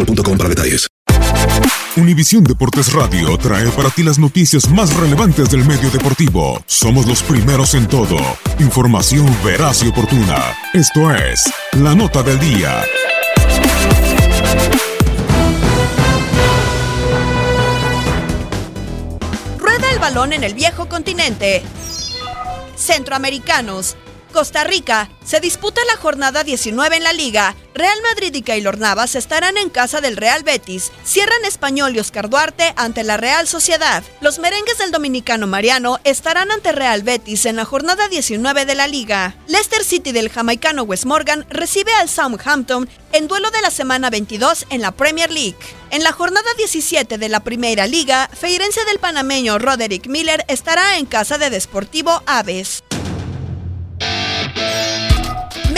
boostmobile.com para detalles. Univisión Deportes Radio trae para ti las noticias más relevantes del medio deportivo. Somos los primeros en todo. Información veraz y oportuna. Esto es La Nota del Día. Rueda el balón en el viejo continente. Centroamericanos. Costa Rica. Se disputa la jornada 19 en la liga. Real Madrid y Keylor Navas estarán en casa del Real Betis. Cierran Español y Oscar Duarte ante la Real Sociedad. Los merengues del dominicano Mariano estarán ante Real Betis en la jornada 19 de la liga. Leicester City del jamaicano Wes Morgan recibe al Southampton en duelo de la semana 22 en la Premier League. En la jornada 17 de la Primera Liga, Feirense del panameño Roderick Miller estará en casa de Desportivo Aves.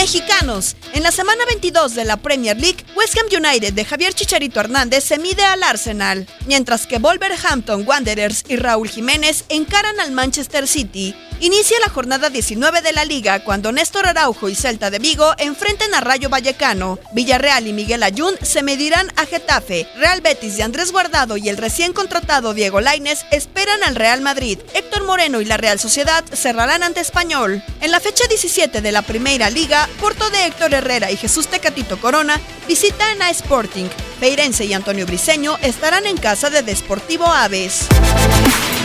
Mexicanos. En la semana 22 de la Premier League, West Ham United de Javier Chicharito Hernández se mide al Arsenal, mientras que Wolverhampton Wanderers y Raúl Jiménez encaran al Manchester City. Inicia la jornada 19 de la liga cuando Néstor Araujo y Celta de Vigo enfrenten a Rayo Vallecano. Villarreal y Miguel Ayun se medirán a Getafe. Real Betis de Andrés Guardado y el recién contratado Diego Lainez esperan al Real Madrid. Héctor Moreno y la Real Sociedad cerrarán ante Español. En la fecha 17 de la Primera Liga, Porto de Héctor Herrera y Jesús Tecatito Corona visitan a Sporting. Peirense y Antonio Briseño estarán en casa de Desportivo Aves.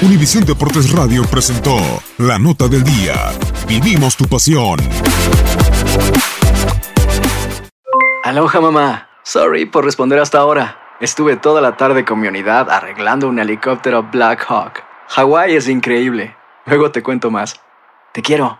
Univisión Deportes Radio presentó La Nota del Día. Vivimos tu pasión. Aloha mamá. Sorry por responder hasta ahora. Estuve toda la tarde con mi unidad arreglando un helicóptero Black Hawk. Hawái es increíble. Luego te cuento más. Te quiero.